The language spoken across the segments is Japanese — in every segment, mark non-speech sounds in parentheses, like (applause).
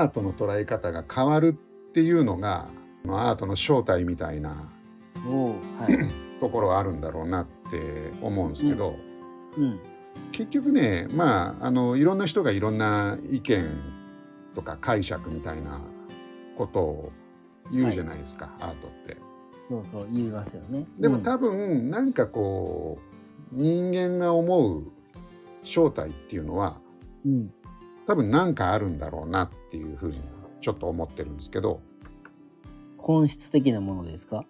アートの捉え方が変わるっていうのがまあアートの正体みたいなはい。(clears throat) ところはあるんだろうなって思うんですけど、うん。結局ねまああのいろんな人がいろんな意見とか解釈みたいなことを言うじゃないですか、アートって。そうそう、言いますよね。うんでも多分なんかこう人間が思う正体っていうのはうん。多分なんかあるんだろうなっていうふうにちょっと思ってるんですけど本質的なものですか？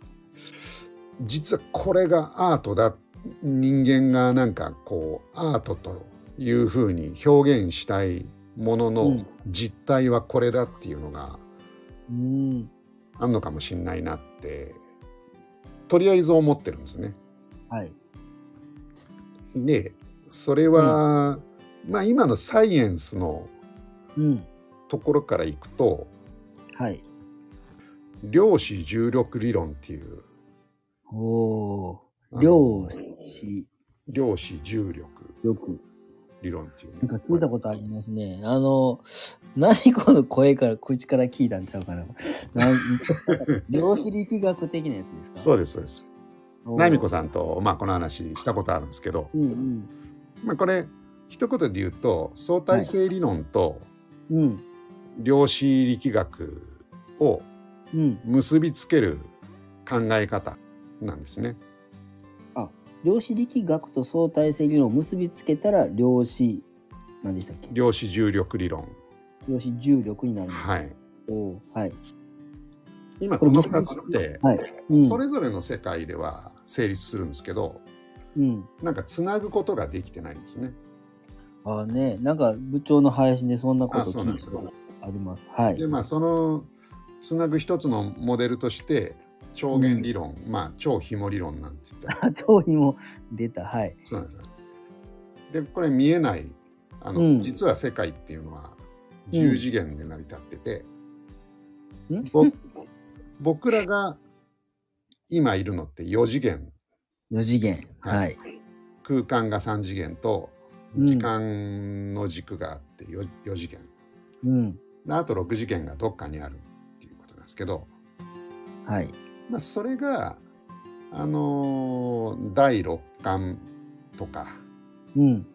実はこれがアートだ人間がなんかこうアートというふうに表現したいもののうん実態はこれだっていうのがうん。あんのかもしんないなってとりあえず思ってるんですね。はい。でそれは、まあ今のサイエンスのうん。ところからいくとはい。量子重力理論っていうお量子量子重力力。理論っていうねなんか聞いたことありますね。あの、何この声から、口から聞いたんちゃうかな。なん (laughs) 量子力学的なやつですか？そうですそうです。おーナミコさんと、まあ、この話したことあるんですけど、うんうん。まあ、これ一言で言うと相対性理論とうん。量子力学をうん。結びつける考え方なんですね。量子力学と相対性理論を結びつけたら量子、何でしたっけ？量子重力理論。量子重力になるんです。はい。おーはい。今この2つってはい。うんそれぞれの世界では成立するんですけど、うん。なんかつなぐことができてないんですね。ああね、なんか部長の配信でそんなこあと聞いたことあります。はい。でまあそのつなぐ一つのモデルとして超弦理論、まあ超紐理論なんて言ったら (laughs) 超にも出た。はい。そうなんですよ。でこれ見えないあの、うん実は世界っていうのは10次元で成り立ってて、ん？ぼ (laughs) 僕らが今いるのって4次元4次元。はいはい。空間が3次元とうん時間の軸があって 4, 4次元うん。であと6次元がどっかにあるっていうことなんですけど、はい。まあ、それがあのー第六感とか、うん。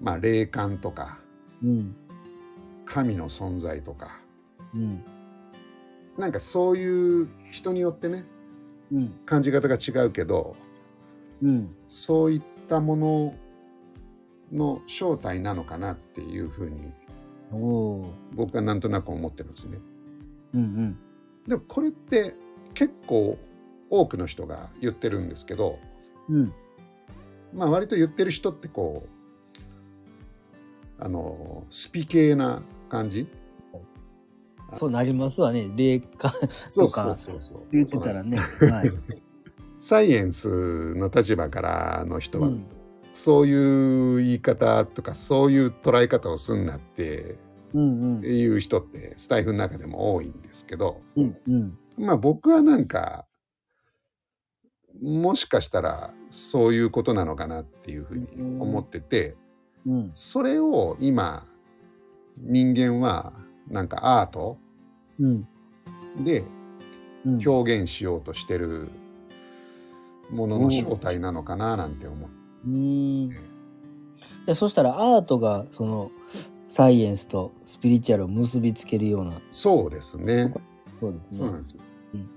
まあ、霊感とかうん。神の存在とかうん。なんかそういう人によってねうん。感じ方が違うけどうん。そういったものの正体なのかなっていうふうに僕はなんとなく思ってるんですね。ー。うんでもこれって結構多くの人が言ってるんですけどうん。うん。まあ割と言ってる人ってこうあのスピ系な感じ？そうなりますわね。霊感とか言ってたらね。はい。(laughs) サイエンスの立場からの人は、うん。そういう言い方とかそういう捉え方をすんなって。いう人ってスタイフの中でも多いんですけどうんうん。まあ僕はなんかもしかしたらそういうことなのかなっていうふうに思っててうん。それを今人間はなんかアートうん。でうん。表現しようとしてるものの正体なのかななんて思って。うーん。じゃあそしたらアートがそのサイエンスとスピリチュアルを結びつけるような。そうですね。そうですね。そうなんですよ。うん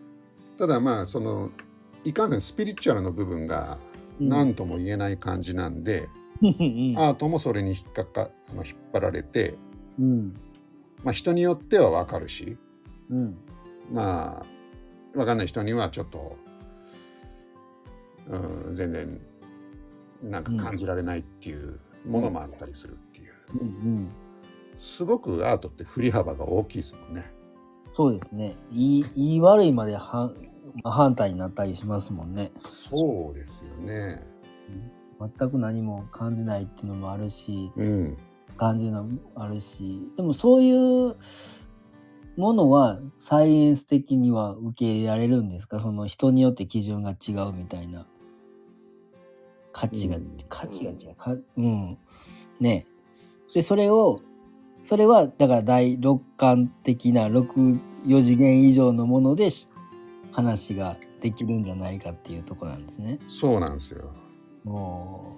ただまあそのいかんせんスピリチュアルの部分がうん何とも言えない感じなんで、うんアートもそれに引っかかあの引っ張られて、うん。まあ、人によっては分かるしうん。まあ分かんない人にはちょっと、うん、全然なんか感じられないっていうものもあったりするっていう、うんうん。すごくアートって振り幅が大きいですもんね。そうですね。いい、いい悪いまで反真反対になったりしますもんね。そうですよね。全く何も感じないっていうのもあるし、うん、感じるのもあるし、でもそういうものはサイエンス的には受け入れられるんですか？その人によって基準が違うみたいな。価値が、うん価値が違う。かうん。ねで、それをそれはだから第六感的な64次元以上のものでし話ができるんじゃないかっていうとこなんですね。そうなんですよ。お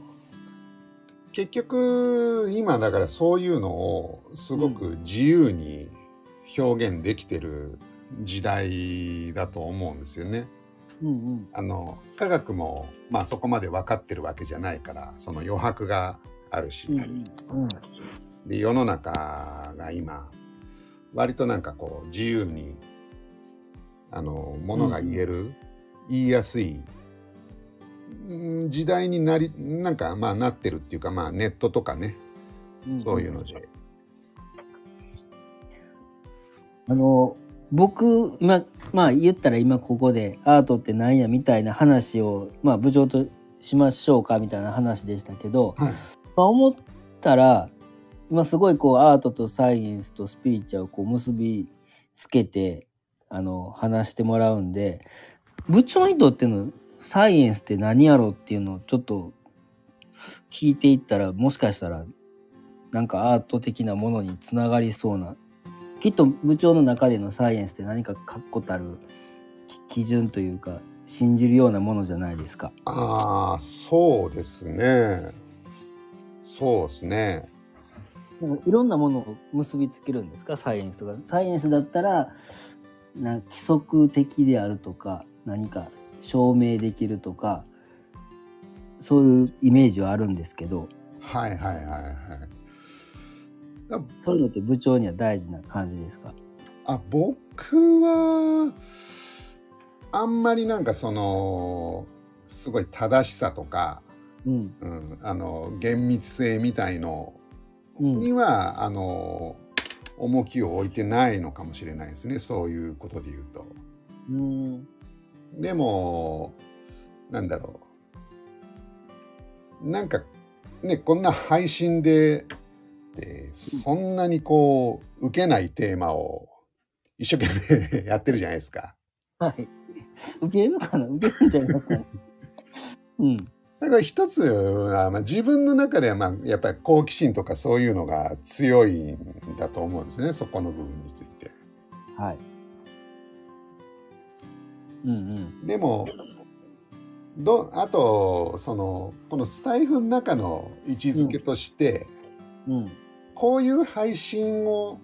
結局今だからそういうのをすごく自由に表現できてる時代だと思うんですよね。ーうんうん。あの科学もまあそこまで分かってるわけじゃないからその余白があるし、うんうん。で世の中が今割となんかこう自由にあのものが言える、言いやすいうん時代になりなんかまあなってるっていうかまあネットとかね、うん。そういうので。あの僕今まあ言ったら今ここでアートって何やみたいな話をまあ部長としましょうかみたいな話でしたけど、はい。まあ、思ったら今すごいこうアートとサイエンスとスピリチュアルをこう結びつけてあの話してもらうんで部長にとってのサイエンスって何やろうっていうのをちょっと聞いていったらもしかしたらなんかアート的なものにつながりそうなきっと部長の中でのサイエンスって何か確固たるき基準というか信じるようなものじゃないですか。ああそうですねそうですねなんかいろんなものを結びつけるんですかサイエンスとか。サイエンスだったらな規則的であるとか何か証明できるとかそういうイメージはあるんですけどはいはいはいはいだそういうのって部長には大事な感じですか？あ僕はあんまりなんかそのすごい正しさとか、うん。うん、あの厳密性みたいのうん。には、あの重きを置いてないのかもしれないですね。そういうことで言うと。うん。でもなんだろう。なんかねこんな配信ででそんなにこう受けないテーマを一生懸命やってるじゃないですか。はい受けるかな？受けるんじゃないですかね。(laughs) うんだから一つは、まあ、自分の中では、まあ、やっぱり好奇心とかそういうのが強いんだと思うんですねそこの部分について。はい。うんうんでもどあとそのこのスタイフの中の位置づけとして、うんこういう配信を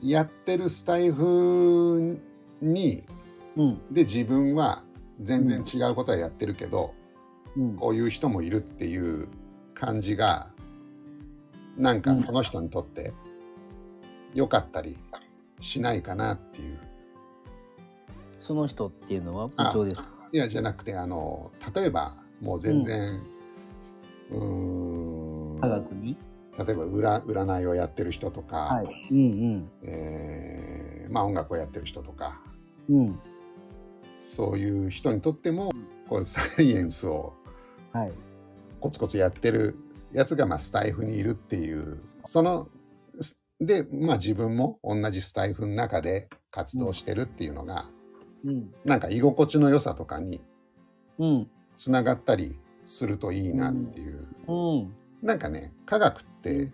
やってるスタイフにうん。で自分は全然違うことはやってるけど、うん。こういう人もいるっていう感じがなんかその人にとって良かったりしないかなっていう。その人っていうのは部長ですか？いやじゃなくてあの例えばもう全然、うーん。科学に？例えば占占いをやってる人とか、はい。うんえーまあ、音楽をやってる人とかうん。うん。そういう人にとってもこう (laughs) サイエンスをはい。コツコツやってるやつがまあスタイフにいるっていうそので、まあ、自分も同じスタイフの中で活動してるっていうのが、うん。なんか居心地の良さとかにうん。つながったりするといいなっていう、うん。なんかね科学って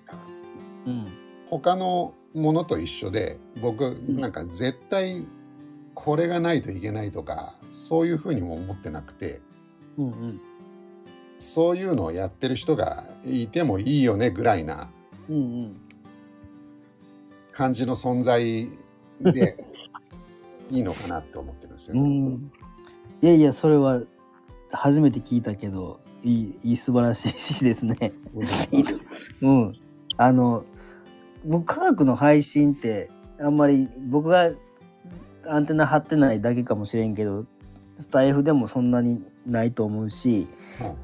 うん。他のものと一緒で僕んなんか絶対これがないといけないとかそういうふうにも思ってなくてうん。うん。そういうのをやってる人がいてもいいよねぐらいなうん。感じの存在で (laughs) いいのかなって思ってるんですようね。ん。いやいや、それは初めて聞いたけど、いい、いい素晴らしいしですね。(laughs) うん。あの、僕、科学の配信って、あんまり僕がアンテナ張ってないだけかもしれんけど、スタイフでもそんなにないと思うし、はい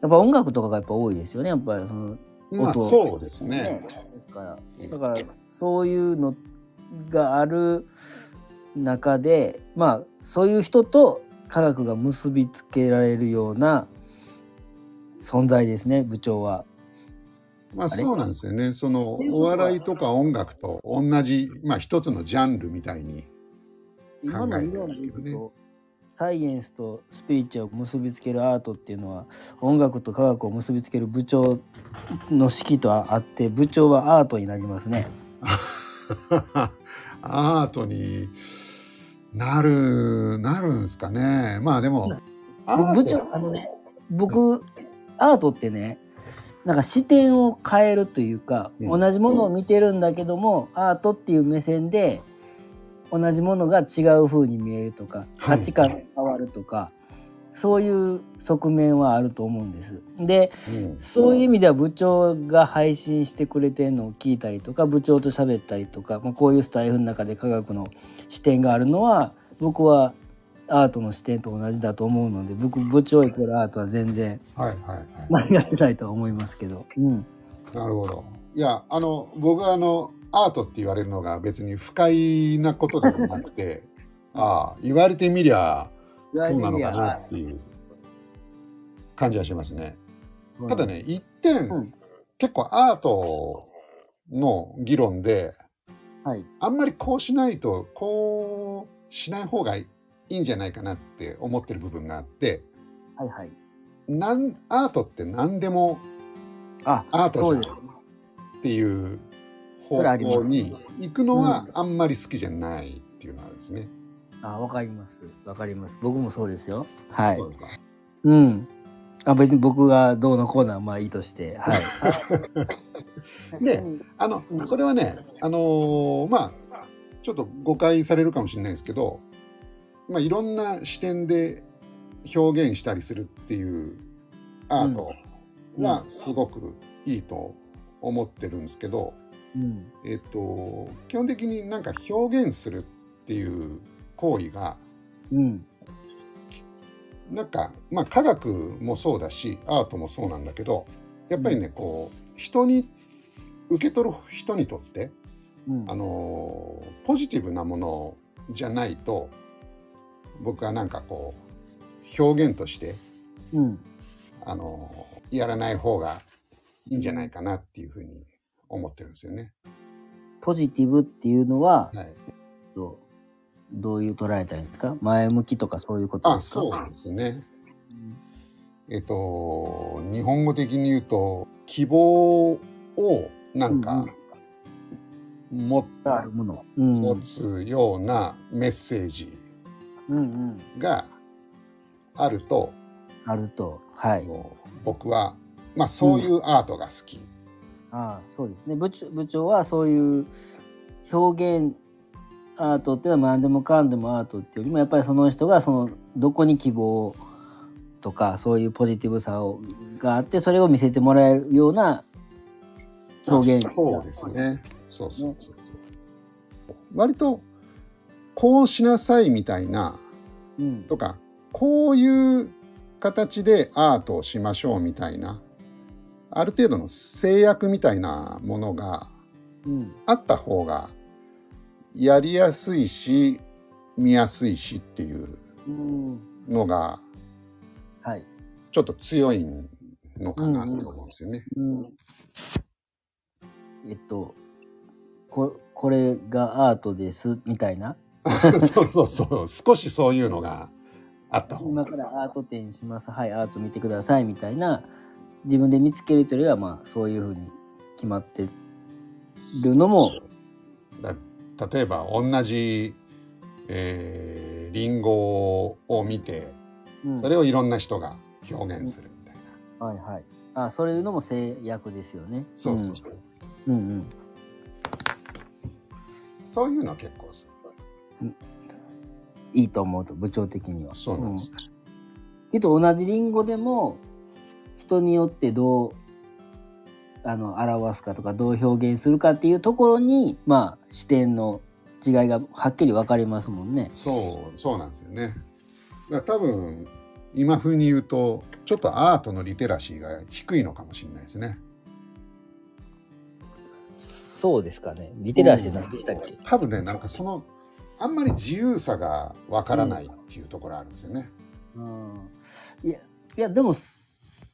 やっぱ音楽とかがやっぱ多いですよね、やっぱりその、まあ音そうですね。だから、だからそういうのがある中で、まあそういう人と科学が結びつけられるような存在ですね、部長は。まあそうなんですよね。そのお笑いとか音楽と同じまあ一つのジャンルみたいに考えてますけどねサイエンスとスピリチュアルを結びつけるアートっていうのは音楽と科学を結びつける部長の指揮とあって部長はアートになりますね。(laughs) アートになるなるんですかねまあでも部長あのね僕アートってねなんか視点を変えるというか、うん。同じものを見てるんだけども、アートっていう目線で同じものが違う風に見えるとかはい。価値観が変わるとか、そういう側面はあると思うんです。でうん。そういう意味では部長が配信してくれてるのを聞いたりとか部長と喋ったりとか、まあ、こういうスタイフの中で科学の視点があるのは僕はアートの視点と同じだと思うので僕部長イコールアートは全然はいはいはい間違ってないとは思いますけど。うんなるほど。いや、あの、僕はあの、アートって言われるのが別に不快なことでもなくて、(laughs) ああ、言われてみりゃ、そうなのかなっていう感じはしますね。ただ、ね、一点、うん結構アートの議論で、はい、あんまりこうしないと、こうしない方がいいんじゃないかなって思ってる部分があって、はいはい。なんアートって何でもあアートじゃんっていう方向に行くのはあんまり好きじゃないっていうのがあるんですね。あわかります。わかります。僕もそうですよ。はい。そうんあ別に僕がどうのこうのはまあいいとして。はい。で (laughs) あのそれはね、あのーまあちょっと誤解されるかもしれないですけど、まあいろんな視点で表現したりするっていうアートはすごくいいと思ってるんですけど、うん。えっと基本的になんか表現するっていう行為がうん。なんかまあ科学もそうだしアートもそうなんだけどやっぱりねこう人に受け取る人にとってうん。あのポジティブなものじゃないと僕はなんかこう表現としてうん。あのやらない方がいいんじゃないかなっていうふうに思ってるんですよね。ポジティブっていうのははい、どうどういう捉えたらいいですか？前向きとかそういうことあですか？そうですね。えっと日本語的に言うと希望をなんか持あるもの、うん、持つようなメッセージうんうんがあると、あるとはい僕はまあそういうアートが好き。ああそうですね部長部長はそういう表現アートっていうのは何でもかんでもアートっていうよりもやっぱりその人がそのどこに希望とかそういうポジティブさをがあってそれを見せてもらえるような表現そうですね。そうそうそうそう。割とこうしなさいみたいなうん。とかこういう形でアートをしましょうみたいなある程度の制約みたいなものがうん。あった方がやりやすいし見やすいしっていううん。のがはい、ちょっと強いのかなと思うんですよね。うん、えっとここれがアートですみたいな (laughs) そうそうそう。少しそういうのがあった方が。今からアート展します。はいアート見てくださいみたいな。自分で見つけるというよりはまあそういうふうに決まってるのも。だ例えば同じ、えー、リンゴを見てうん。それをいろんな人が表現するみたいな、はいはい。あそういうのも制約ですよね。そうそうそう、うん。うんそういうの結構いいと思うと部長的には。そうなんです、けど同じリンゴでも人によってどうあの表すかとかどう表現するかっていうところにまあ視点の違いがはっきり分かりますもんね。そうそうなんですよね。だ多分今風に言うとちょっとアートのリテラシーが低いのかもしれないですね。そうですかね。リテラシー何でしたっけ、多分ねなんかそのあんまり自由さがわからないっていうところあるんですよね、うん、いやいやでも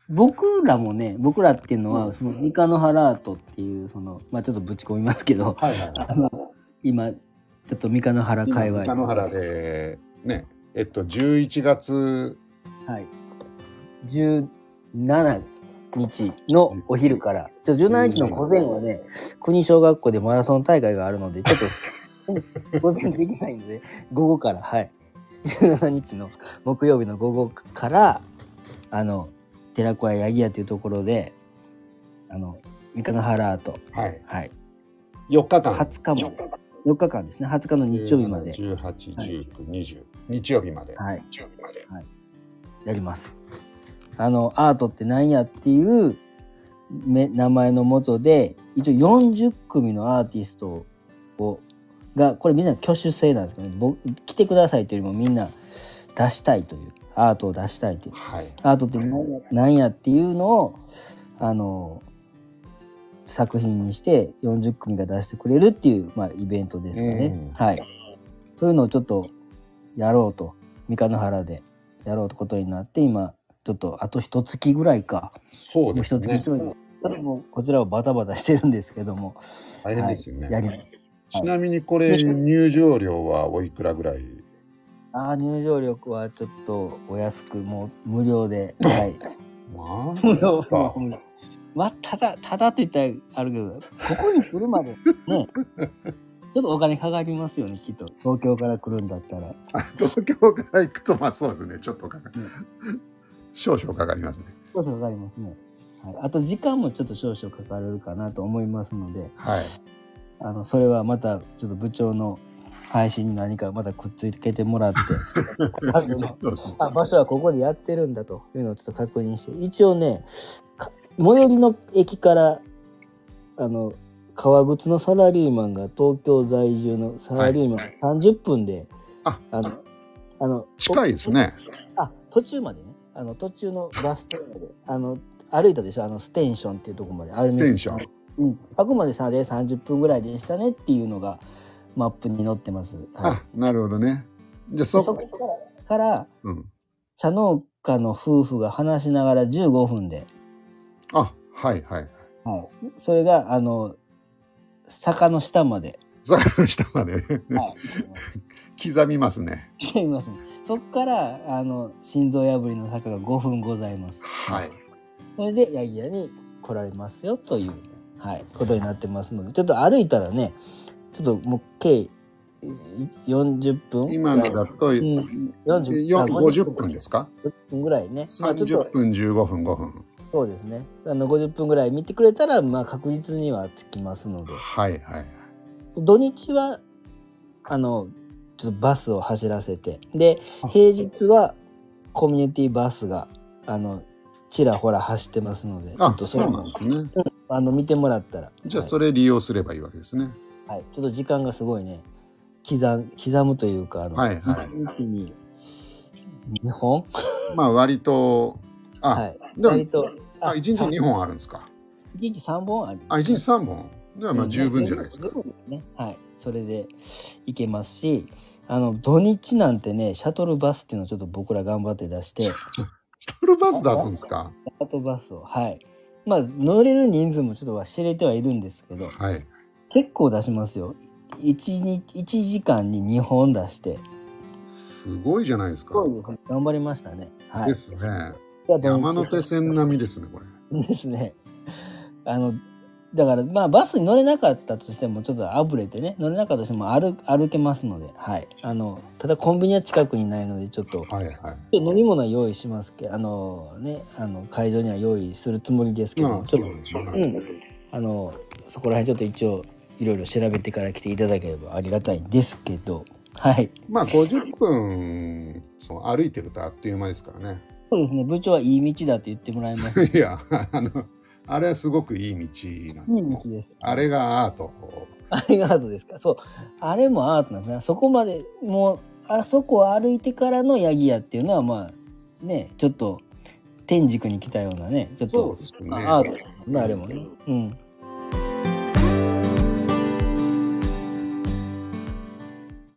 僕らもね僕らっていうのは、その三日の原アートっていうそのまあちょっとぶち込みますけどはいはいあの今ちょっと三日の原界隈。三日野原でねえっと、11月、はい。17日のお昼から、ちょ、17日の午前はね、国小学校でマラソン大会があるので、ちょっと、(laughs) 午前できないので、午後から、はい。17日の木曜日の午後から、あの、寺子屋八木屋というところで、あの、三日の原アート、はい。はい。4日間。20日まで、4日間ですね、20日の日曜日まで、18、19、20。日曜日まで。はい。日曜日まで。やります。あの、アートって何やっていうめ名前のもとで、一応40組のアーティストを、が、これみんな挙手制なんですけどね、僕来てくださいというよりもみんな出したいという、アートを出したいという。はい。アートって何やっていうのを、あの、作品にして40組が出してくれるっていう、まあ、イベントですかね。うんはい。そういうのをちょっとやろうと、三日野原でやろうとことになって、今、ちょっとあと一月ぐらいか、もうそうですね一月一。人、ちょっともうこちらはバタバタしてるんですけども、大変ですよね。はい、やります。ちなみにこれ、入場料はおいくらぐらい？ああ、入場料はちょっとお安く、もう無料で、はい。まあ、無料。まあ、ただ、ただと言ったらあるけど、ここに来るまで、(laughs) ね、ちょっとお金かかりますよね、きっと。東京から来るんだったら。あ東京から行くと、まあそうですね。ちょっとかかる。少々かかりますね。少々かかりますね。はい、あと時間もちょっと少々かかるかなと思いますので、はい。あの、それはまたちょっと部長の配信に何かまたくっついてもらって、(laughs) あ場所はここでやってるんだというのをちょっと確認して、一応ね、か最寄りの駅から、あの、革靴のサラリーマンが東京在住のサラリーマン30分で、ああの、あの、近いですね。あ、途中までね。あの、途中のバス停まで。あの、歩いたでしょ？あの、ステーションっていうところまで。ステーション。うん。あくまでさ、で30分ぐらいでしたねっていうのが、マップに載ってます。はい。あ、なるほどね。じゃあでそそこから、うん。茶農家の夫婦が話しながら15分で、あ、はいはい。はい。それが、あの、坂の下まで、坂の下までねはい。(laughs) 刻みますね。来ていますね。そっから、あの、心臓破りの坂が5分ございます。はい。それでヤギ屋に来られますよという、はい、ことになってますので、ちょっと歩いたらね、ちょっともう計い40分今のだと、うん、40よあ50分ですか？50分ぐらいね。まあちょっ30と分15分5分そうですね。あの50分ぐらい見てくれたら、まあ確実にはつきますので。はいはい土日は、あの、ちょっとバスを走らせて、であ、平日はコミュニティバスが、あの、ちらほら走ってますので、ちょあっとそうなんですねあの、見てもらったら。じゃあはいそれ利用すればいいわけですねはい、ちょっと時間がすごいね、刻ん刻むというか、あの、はいはい一日に2本？まあ割とあ、はい。割と、あ1日2本あるんですか？1日3本ある。あ1日3本？じゃあまあ十分じゃないですかね。はい。それで行けますし、あの、土日なんてね、シャトルバスっていうのをちょっと僕ら頑張って出して、シシャトルバス出すんですか？ャトルバスを、はい。まあ、乗れる人数もちょっとは知れてはいるんですけど、はい結構出しますよ。1日、一時間に2本出して、すごいじゃないですか頑張りましたね。はい。ですね山手線並みですねこれですね。あの、だから、まあ、バスに乗れなかったとしても、ちょっとあぶれてね、乗れなかったとしても歩、歩けますので、はい。あの、ただコンビニは近くにないので、ちょっと、はいはいちょっと飲み物は用意しますけど、あの、ね、あの、会場には用意するつもりですけど、まあちょっと、ねうん。あの、そこら辺ちょっと一応、いろいろ調べてから来ていただければありがたいんですけど、はい。まあ50分その歩いてるとあっという間ですからねそうですね、部長はいい道だって言ってもらいます。(laughs) いやあのあれはすごくいい道なんですいいよ道です。あれがアートあれがアートですか？そう。あれもアートなんですね。そこまで、もう、あそこを歩いてからのヤギ屋っていうのは、まあ、ね、ちょっと、天竺に来たようなね、ちょっとねあアートですもんね、あれもね。うん。